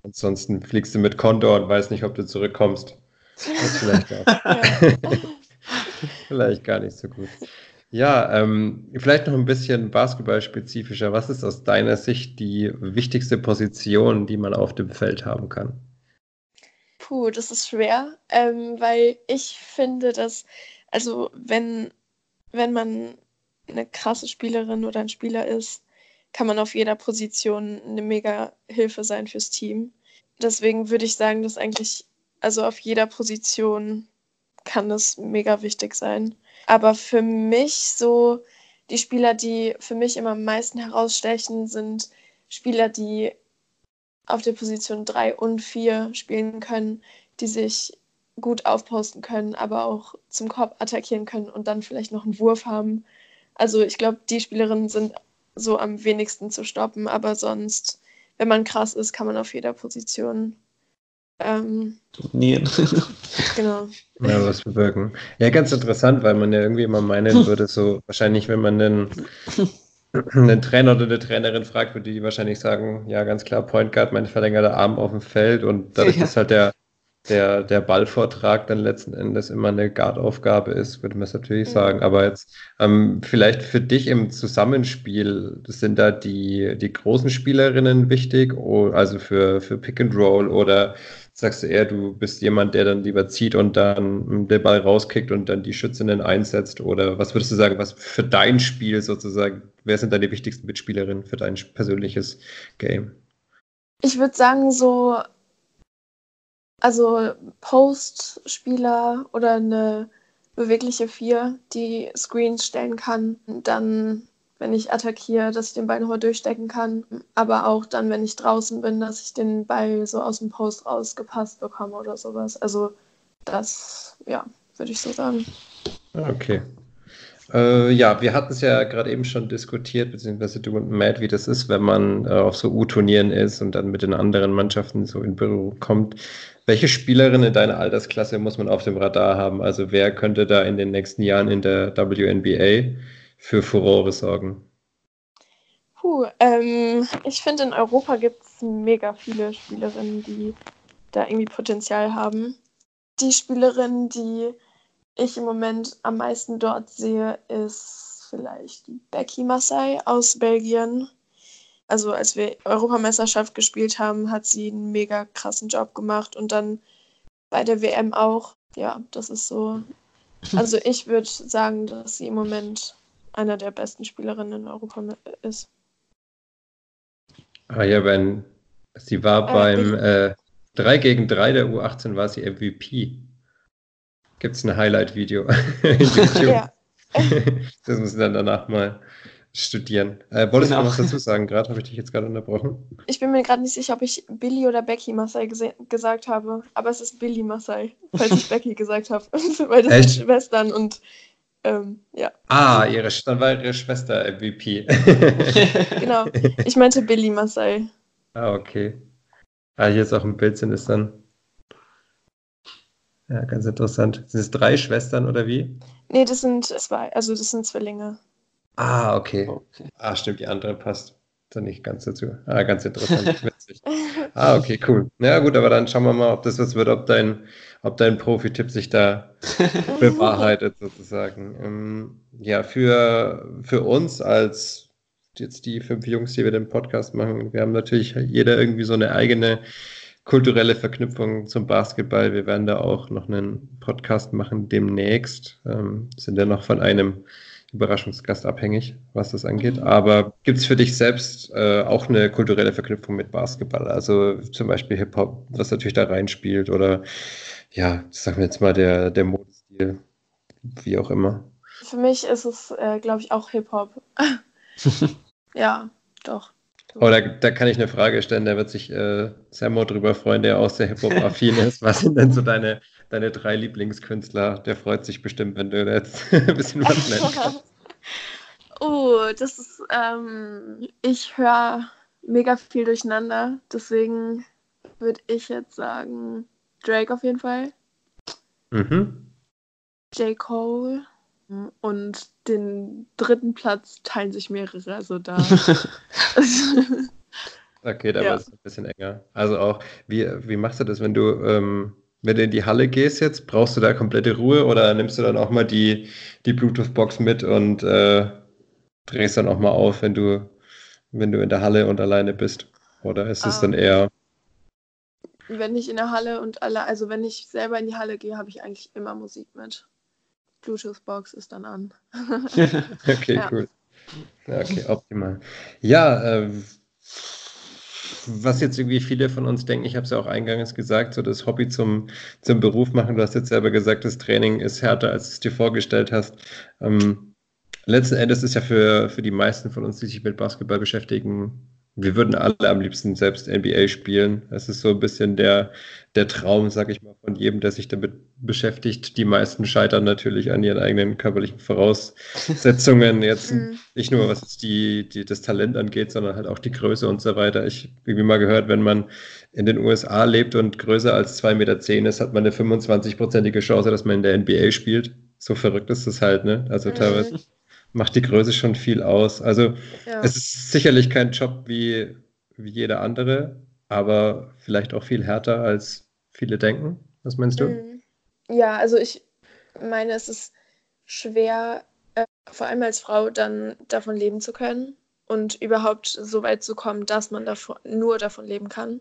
ansonsten fliegst du mit Konto und weißt nicht, ob du zurückkommst. Das ist vielleicht gar, ja. vielleicht gar nicht so gut. Ja, ähm, vielleicht noch ein bisschen basketballspezifischer. Was ist aus deiner Sicht die wichtigste Position, die man auf dem Feld haben kann? Puh, das ist schwer, ähm, weil ich finde, dass, also wenn, wenn man eine krasse Spielerin oder ein Spieler ist, kann man auf jeder Position eine mega Hilfe sein fürs Team. Deswegen würde ich sagen, dass eigentlich, also auf jeder Position kann das mega wichtig sein. Aber für mich so, die Spieler, die für mich immer am meisten herausstechen, sind Spieler, die auf der Position 3 und 4 spielen können, die sich gut aufposten können, aber auch zum Korb attackieren können und dann vielleicht noch einen Wurf haben. Also ich glaube, die Spielerinnen sind so am wenigsten zu stoppen, aber sonst, wenn man krass ist, kann man auf jeder Position ähm, Turnieren. genau. Ja, was bewirken. Ja, ganz interessant, weil man ja irgendwie immer meinen würde, so wahrscheinlich, wenn man einen einen Trainer oder eine Trainerin fragt, würde die wahrscheinlich sagen, ja, ganz klar, Point Guard, mein verlängerter Arm auf dem Feld und dadurch, ja. dass halt der, der, der Ballvortrag dann letzten Endes immer eine Guard-Aufgabe ist, würde man es natürlich mhm. sagen. Aber jetzt ähm, vielleicht für dich im Zusammenspiel, sind da die, die großen Spielerinnen wichtig, also für, für Pick and Roll oder sagst du eher, du bist jemand, der dann lieber zieht und dann den Ball rauskickt und dann die Schützinnen einsetzt? Oder was würdest du sagen, was für dein Spiel sozusagen, wer sind deine wichtigsten Mitspielerinnen für dein persönliches Game? Ich würde sagen, so, also Post-Spieler oder eine bewegliche Vier, die Screens stellen kann, dann wenn ich attackiere, dass ich den Ball nochmal durchstecken kann. Aber auch dann, wenn ich draußen bin, dass ich den Ball so aus dem Post rausgepasst bekomme oder sowas. Also das, ja, würde ich so sagen. Okay. Äh, ja, wir hatten es ja gerade eben schon diskutiert, beziehungsweise du und Matt, wie das ist, wenn man äh, auf so U-Turnieren ist und dann mit den anderen Mannschaften so in Berührung kommt. Welche Spielerin in deiner Altersklasse muss man auf dem Radar haben? Also wer könnte da in den nächsten Jahren in der WNBA für Furore sorgen? Puh, ähm, ich finde, in Europa gibt es mega viele Spielerinnen, die da irgendwie Potenzial haben. Die Spielerin, die ich im Moment am meisten dort sehe, ist vielleicht Becky Massey aus Belgien. Also als wir Europameisterschaft gespielt haben, hat sie einen mega krassen Job gemacht und dann bei der WM auch. Ja, das ist so. Also ich würde sagen, dass sie im Moment einer der besten Spielerinnen in Europa ist. Ah ja, wenn sie war Äh, beim äh, 3 gegen 3 der U18 war sie MVP. Gibt es ein Highlight-Video in YouTube? Ja. Das müssen wir dann danach mal studieren. Äh, wolltest Genau. du noch was dazu sagen? Gerade habe ich dich jetzt gerade unterbrochen. Ich bin mir gerade nicht sicher, ob ich Billy oder Becky Massey gesagt habe, aber es ist Billy Massey, falls ich Becky gesagt habe. Weil das Echt? sind Schwestern und ähm, ja, Ah, ihre, dann war ihre Schwester MVP. genau. Ich meinte Billy Massey. ah, okay. Ah, hier ist auch ein Bild, sind es dann. Ja, ganz interessant. Sind es drei Schwestern oder wie? Nee, das sind zwei, also das sind Zwillinge. Ah, okay. okay. Ah, stimmt, die andere passt da nicht ganz dazu. Ah, ganz interessant, witzig. Ah, okay, cool. Ja, gut, aber dann schauen wir mal, ob das was wird, ob dein, ob dein Profi-Tipp sich da bewahrheitet, sozusagen. Ähm, ja, für, für uns als jetzt die fünf Jungs, die wir den Podcast machen, wir haben natürlich jeder irgendwie so eine eigene kulturelle Verknüpfung zum Basketball. Wir werden da auch noch einen Podcast machen demnächst. Ähm, sind ja noch von einem Überraschungsgast abhängig, was das angeht. Aber gibt es für dich selbst äh, auch eine kulturelle Verknüpfung mit Basketball? Also zum Beispiel Hip-Hop, was natürlich da reinspielt oder ja, sagen wir jetzt mal der, der Modestil, wie auch immer. Für mich ist es, äh, glaube ich, auch Hip-Hop. ja, doch. Oh, da, da kann ich eine Frage stellen, da wird sich äh, Sammo drüber freuen, der auch sehr Hip-Hop-affin ist. Was sind denn so deine, deine drei Lieblingskünstler? Der freut sich bestimmt, wenn du jetzt ein bisschen was nennen kannst. oh, das ist, ähm, ich höre mega viel durcheinander, deswegen würde ich jetzt sagen, Drake auf jeden Fall, Mhm. J. Cole und den dritten Platz teilen sich mehrere, also da. Okay, da Ja. wird es ein bisschen enger. Also auch, wie, wie machst du das, wenn du, ähm, wenn du in die Halle gehst jetzt? Brauchst du da komplette Ruhe oder nimmst du dann auch mal die, die Bluetooth-Box mit und äh, drehst dann auch mal auf, wenn du, wenn du in der Halle und alleine bist? Oder ist es dann Ähm. eher, wenn ich in der Halle und alle, also wenn ich selber in die Halle gehe, habe ich eigentlich immer Musik mit. Bluetooth-Box ist dann an. okay, Ja. cool. Okay, optimal. Ja, äh, was jetzt irgendwie viele von uns denken, ich habe es ja auch eingangs gesagt, so das Hobby zum, zum Beruf machen. Du hast jetzt selber gesagt, das Training ist härter, als du es dir vorgestellt hast. Ähm, letzten Endes ist ja für, für die meisten von uns, die sich mit Basketball beschäftigen, wir würden alle am liebsten selbst NBA spielen. Das ist so ein bisschen der, der Traum, sag ich mal, von jedem, der sich damit beschäftigt. Die meisten scheitern natürlich an ihren eigenen körperlichen Voraussetzungen. Jetzt Mhm. nicht nur, was die, die, das Talent angeht, sondern halt auch die Größe und so weiter. Ich habe irgendwie mal gehört, wenn man in den USA lebt und größer als 2,10 Meter ist, hat man eine 25-prozentige Chance, dass man in der NBA spielt. So verrückt ist das halt, ne? Also Mhm. teilweise macht die Größe schon viel aus. Also Ja. es ist sicherlich kein Job wie, wie jeder andere, aber vielleicht auch viel härter, als viele denken. Was meinst du? Mhm. Ja, also ich meine, es ist schwer, äh, vor allem als Frau, dann davon leben zu können und überhaupt so weit zu kommen, dass man davon, nur davon leben kann.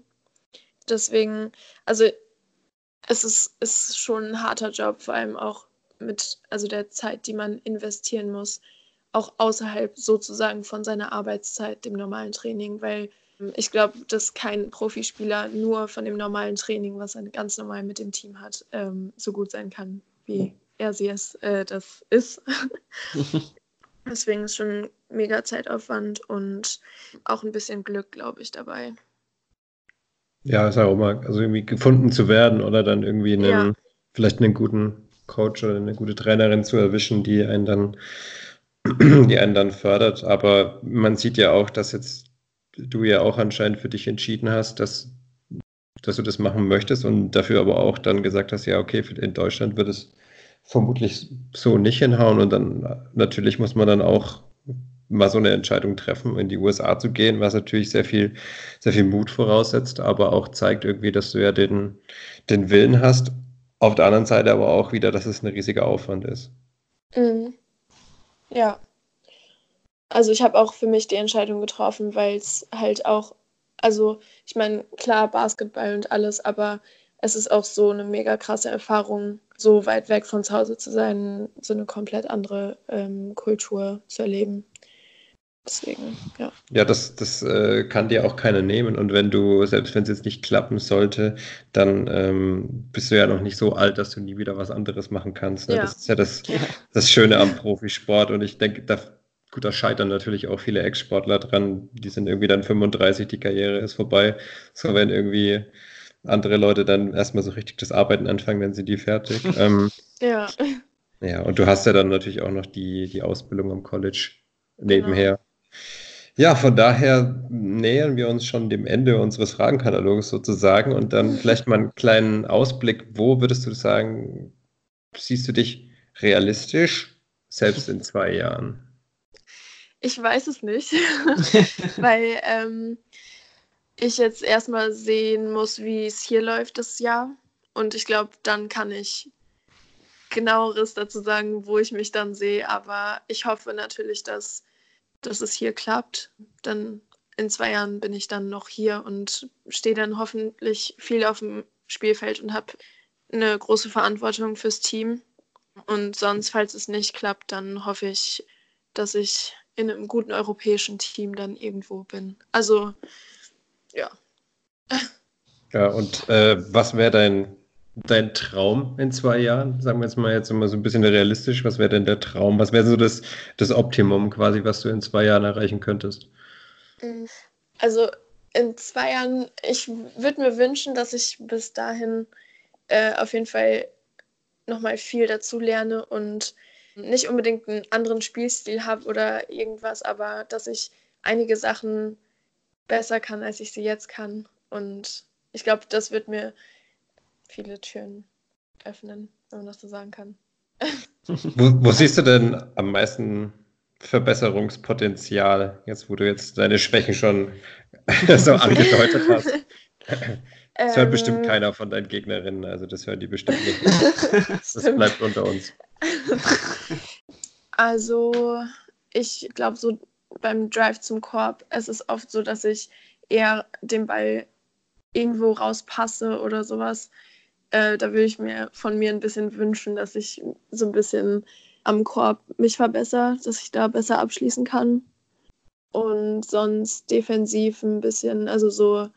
Deswegen, also es ist, ist schon ein harter Job, vor allem auch mit also der Zeit, die man investieren muss, auch außerhalb sozusagen von seiner Arbeitszeit, dem normalen Training, weil ähm, ich glaube, dass kein Profispieler nur von dem normalen Training, was er ganz normal mit dem Team hat, ähm, so gut sein kann, wie er sie es äh, das ist. Deswegen ist schon mega Zeitaufwand und auch ein bisschen Glück, glaube ich, dabei. Ja, ist auch immer, also irgendwie gefunden zu werden oder dann irgendwie einen, Ja. vielleicht einen guten Coach oder eine gute Trainerin zu erwischen, die einen dann, die einen dann fördert. Aber man sieht ja auch, dass jetzt du ja auch anscheinend für dich entschieden hast, dass, dass du das machen möchtest und dafür aber auch dann gesagt hast, ja, okay, in Deutschland wird es vermutlich so nicht hinhauen und dann natürlich muss man dann auch mal so eine Entscheidung treffen, in die USA zu gehen, was natürlich sehr viel, sehr viel Mut voraussetzt, aber auch zeigt irgendwie, dass du ja den, den Willen hast. Auf der anderen Seite aber auch wieder, dass es ein riesiger Aufwand ist. Mhm. Ja. Also ich habe auch für mich die Entscheidung getroffen, weil es halt auch, also ich meine, klar, Basketball und alles, aber es ist auch so eine mega krasse Erfahrung, so weit weg von zu Hause zu sein, so eine komplett andere ähm, Kultur zu erleben. Deswegen, ja. Ja, das, das äh, kann dir auch keiner nehmen. Und wenn du, selbst wenn es jetzt nicht klappen sollte, dann ähm, bist du ja noch nicht so alt, dass du nie wieder was anderes machen kannst. Ne? Ja. Das ist ja das, das Schöne am Profisport. Und ich denke, da, gut, da scheitern natürlich auch viele Ex-Sportler dran. Die sind irgendwie dann 35, die Karriere ist vorbei. So, wenn irgendwie andere Leute dann erstmal so richtig das Arbeiten anfangen, dann sind die fertig. ähm, Ja. ja, und du hast ja dann natürlich auch noch die, die Ausbildung am College nebenher. Ja, von daher nähern wir uns schon dem Ende unseres Fragenkatalogs sozusagen und dann vielleicht mal einen kleinen Ausblick. Wo würdest du sagen, siehst du dich realistisch, selbst in zwei Jahren? Ich weiß es nicht, weil ähm, ich jetzt erstmal sehen muss, wie es hier läuft das Jahr. Und ich glaube, dann kann ich genaueres dazu sagen, wo ich mich dann sehe. Aber ich hoffe natürlich, dass, dass es hier klappt. Dann in zwei Jahren bin ich dann noch hier und stehe dann hoffentlich viel auf dem Spielfeld und habe eine große Verantwortung fürs Team. Und sonst, falls es nicht klappt, dann hoffe ich, dass ich in einem guten europäischen Team dann irgendwo bin. Also, ja. Ja, und äh, was wäre dein, dein Traum in zwei Jahren? Sagen wir jetzt mal jetzt immer so ein bisschen realistisch. Was wäre denn der Traum? Was wäre so das, das Optimum quasi, was du in zwei Jahren erreichen könntest? Also in zwei Jahren, ich würde mir wünschen, dass ich bis dahin äh, auf jeden Fall nochmal viel dazu lerne und nicht unbedingt einen anderen Spielstil habe oder irgendwas, aber dass ich einige Sachen besser kann, als ich sie jetzt kann. Und ich glaube, das wird mir viele Türen öffnen, wenn man das so sagen kann. Wo, wo siehst du denn am meisten Verbesserungspotenzial, jetzt wo du jetzt deine Schwächen schon so angedeutet hast? Das hört bestimmt Ähm, keiner von deinen Gegnerinnen, also das hören die bestimmt nicht. Das bleibt unter uns. Also, ich glaube, so beim Drive zum Korb, es ist oft so, dass ich eher den Ball irgendwo rauspasse oder sowas. Äh, da würde ich mir von mir ein bisschen wünschen, dass ich so ein bisschen am Korb mich verbessere, dass ich da besser abschließen kann. Und sonst defensiv ein bisschen, also so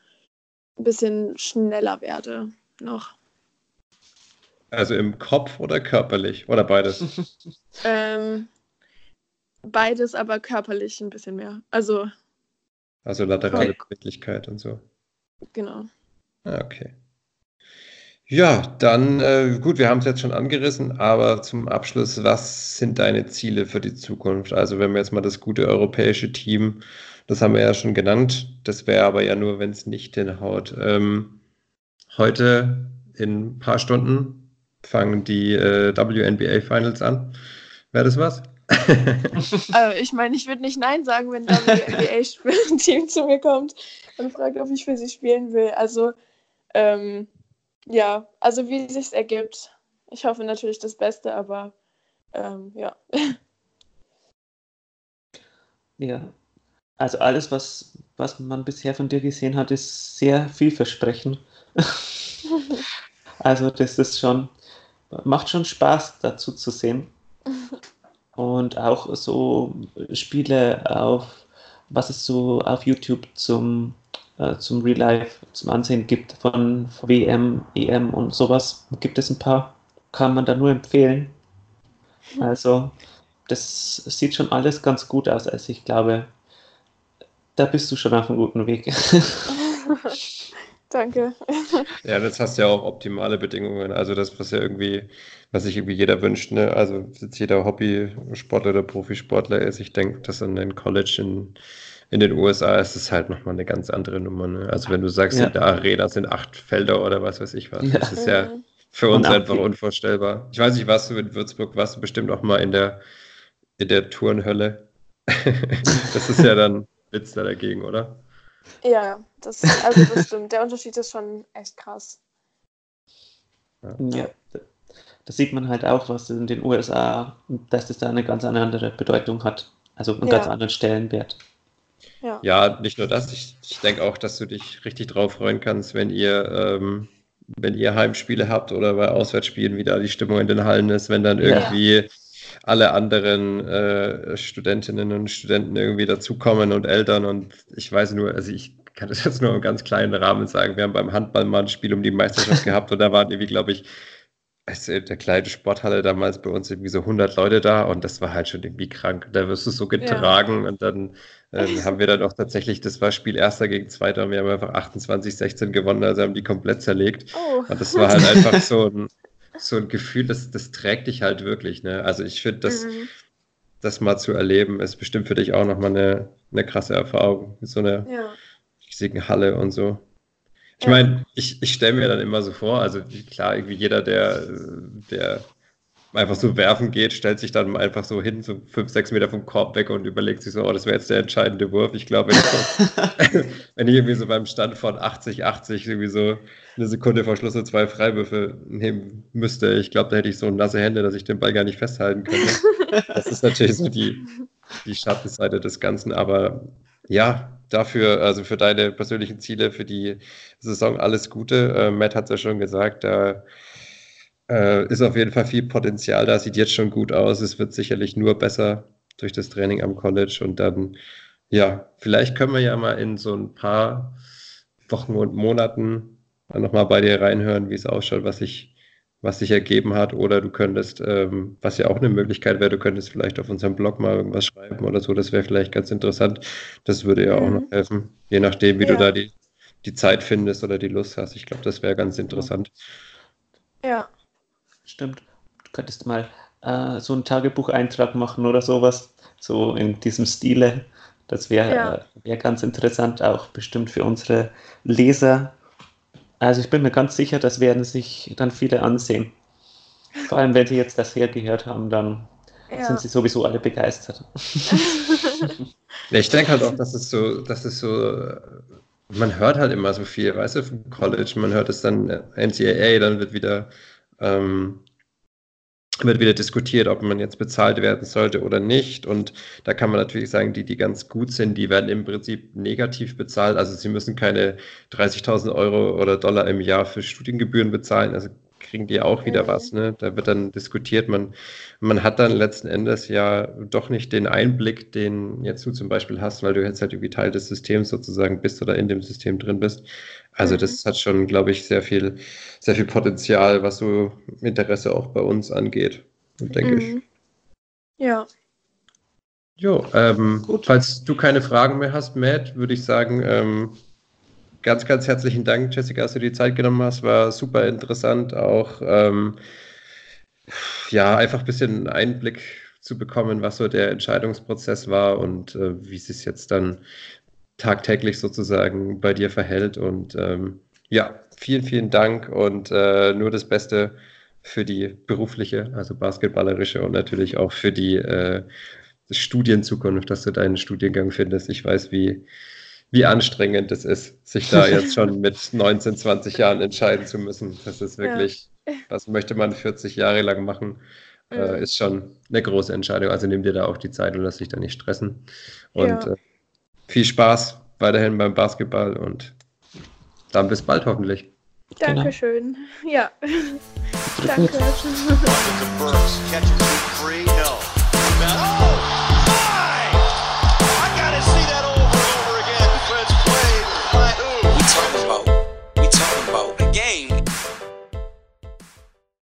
ein bisschen schneller werde noch. Also im Kopf oder körperlich oder beides? Ähm, beides, aber körperlich ein bisschen mehr. Also, Also laterale. Beweglichkeit und so. genau. Ah, okay. Ja, dann äh, gut, wir haben es jetzt schon angerissen, aber zum Abschluss, was sind deine Ziele für die Zukunft? Also wenn wir jetzt mal das gute europäische Team, das haben wir ja schon genannt, das wäre aber ja nur, wenn es nicht hinhaut. Ähm, heute in ein paar Stunden fangen die äh, WNBA Finals an. Wäre das was? Also, ich meine, ich würde nicht Nein sagen, wenn ein NBA-Team zu mir kommt und fragt, ob ich für sie spielen will. Also, ähm, ja, also wie sich's ergibt. Ich hoffe natürlich das Beste, aber ähm, ja. Ja, also alles, was, was man bisher von dir gesehen hat, ist sehr vielversprechend. Also das ist schon, macht schon Spaß dazu zu sehen. Und auch so Spiele auf, was es so auf YouTube zum, äh, zum Real Life, zum Ansehen gibt von WM, EM und sowas, gibt es ein paar, kann man da nur empfehlen. Also das sieht schon alles ganz gut aus. Also ich glaube, da bist du schon auf einem guten Weg. Danke. Ja, das hast ja auch optimale Bedingungen. Also das, was ja irgendwie, was sich irgendwie jeder wünscht, ne? Also jetzt jeder Hobbysportler oder Profisportler ist, ich denke, dass an den College in, in den USA ist es halt nochmal eine ganz andere Nummer. Ne? Also wenn du sagst, Ja. in der Arena sind acht Felder oder was weiß ich was, Ja. das ist ja Mhm. für uns einfach unvorstellbar. Ich weiß nicht, warst du in Würzburg, warst du bestimmt auch mal in der, in der Turnhölle. das ist ja dann Witz da dagegen, oder? Ja, das, also das stimmt. Der Unterschied ist schon echt krass. Ja, da, da sieht man halt auch, was in den USA, dass das da eine ganz andere Bedeutung hat. Also einen Ja. ganz anderen Stellenwert. Ja. Ja, nicht nur das. Ich, ich denke auch, dass du dich richtig drauf freuen kannst, wenn ihr, ähm, wenn ihr Heimspiele habt oder bei Auswärtsspielen, wie da die Stimmung in den Hallen ist, wenn dann Ja. irgendwie alle anderen äh, Studentinnen und Studenten irgendwie dazukommen und Eltern und ich weiß nur, also ich kann das jetzt nur im ganz kleinen Rahmen sagen. Wir haben beim Handball mal ein Spiel um die Meisterschaft gehabt und da waren irgendwie, glaube ich, also in der kleinen Sporthalle damals bei uns irgendwie so 100 Leute da und das war halt schon irgendwie krank. Da wirst du so getragen und dann ähm, haben wir dann auch tatsächlich, das war Spiel Erster gegen Zweiter und wir haben einfach 28, 16 gewonnen, also haben die komplett zerlegt. Oh. Und das war halt einfach so ein, so ein Gefühl, das, das trägt dich halt wirklich. Ne? Also ich finde, das, Mhm. das mal zu erleben, ist bestimmt für dich auch nochmal eine, eine krasse Erfahrung mit so einer Ja. riesigen Halle und so. Ich meine, ich, ich stelle mir dann immer so vor, also klar, irgendwie jeder, der, der einfach so werfen geht, stellt sich dann einfach so hin, so fünf, sechs Meter vom Korb weg und überlegt sich so, oh, das wäre jetzt der entscheidende Wurf. Ich glaube, wenn, ich so, wenn ich irgendwie so beim Stand von 80, 80 irgendwie so eine Sekunde vor Schluss so zwei Freiwürfe nehmen müsste, ich glaube, da hätte ich so nasse Hände, dass ich den Ball gar nicht festhalten könnte. Das ist natürlich so die, die Schattenseite des Ganzen, aber ja, dafür, also für deine persönlichen Ziele, für die Saison alles Gute. Äh, Matt hat es ja schon gesagt, da äh, ist auf jeden Fall viel Potenzial da, sieht jetzt schon gut aus. Es wird sicherlich nur besser durch das Training am College und dann, ja, vielleicht können wir ja mal in so ein paar Wochen und Monaten nochmal bei dir reinhören, wie es ausschaut, was sich was sich ergeben hat, oder du könntest, ähm, was ja auch eine Möglichkeit wäre, du könntest vielleicht auf unserem Blog mal irgendwas schreiben oder so, das wäre vielleicht ganz interessant. Das würde ja auch Mhm. noch helfen, je nachdem, wie du Ja. da die, die Zeit findest oder die Lust hast. Ich glaube, das wäre ganz interessant. Ja. Stimmt. Du könntest mal äh, so einen Tagebucheintrag machen oder sowas, so in diesem Stile. Das wäre Ja. äh, wär ganz interessant, auch bestimmt für unsere Leser. Also ich bin mir ganz sicher, das werden sich dann viele ansehen. Vor allem, wenn sie jetzt das hier gehört haben, dann Ja. sind sie sowieso alle begeistert. Ich denke halt auch, dass es so, dass es so, man hört halt immer so viel, weißt du, vom College, man hört es dann äh, NCAA, dann wird wieder, ähm, wird wieder diskutiert, ob man jetzt bezahlt werden sollte oder nicht. Und da kann man natürlich sagen, die, die ganz gut sind, die werden im Prinzip negativ bezahlt. Also sie müssen keine 30.000 Euro oder Dollar im Jahr für Studiengebühren bezahlen. Also kriegen die auch wieder Mhm. was. Ne? Da wird dann diskutiert. Man, man hat dann letzten Endes ja doch nicht den Einblick, den jetzt du zum Beispiel hast, weil du jetzt halt irgendwie Teil des Systems sozusagen bist oder in dem System drin bist. Also Mhm. das hat schon, glaube ich, sehr viel, sehr viel Potenzial, was so Interesse auch bei uns angeht, denke ich. Mhm. Ja. Jo, ähm, Gut. falls du keine Fragen mehr hast, Matt, würde ich sagen, ähm, ganz, ganz herzlichen Dank, Jessica, dass du die Zeit genommen hast. War super interessant, auch ähm, ja, einfach ein bisschen Einblick zu bekommen, was so der Entscheidungsprozess war und äh, wie es sich jetzt dann tagtäglich sozusagen bei dir verhält. Und ähm, ja, vielen, vielen Dank und äh, nur das Beste für die berufliche, also basketballerische und natürlich auch für die äh, Studienzukunft, dass du deinen Studiengang findest. Ich weiß, wie, wie anstrengend es ist, sich da jetzt schon mit 19, 20 Jahren entscheiden zu müssen. Das ist wirklich, was möchte man 40 Jahre lang machen, äh, ist schon eine große Entscheidung. Also nimm dir da auch die Zeit und lass dich da nicht stressen. Und Ja. äh, viel Spaß weiterhin beim Basketball und dann bis bald hoffentlich. Genau. Dankeschön. Ja. Drücken Danke.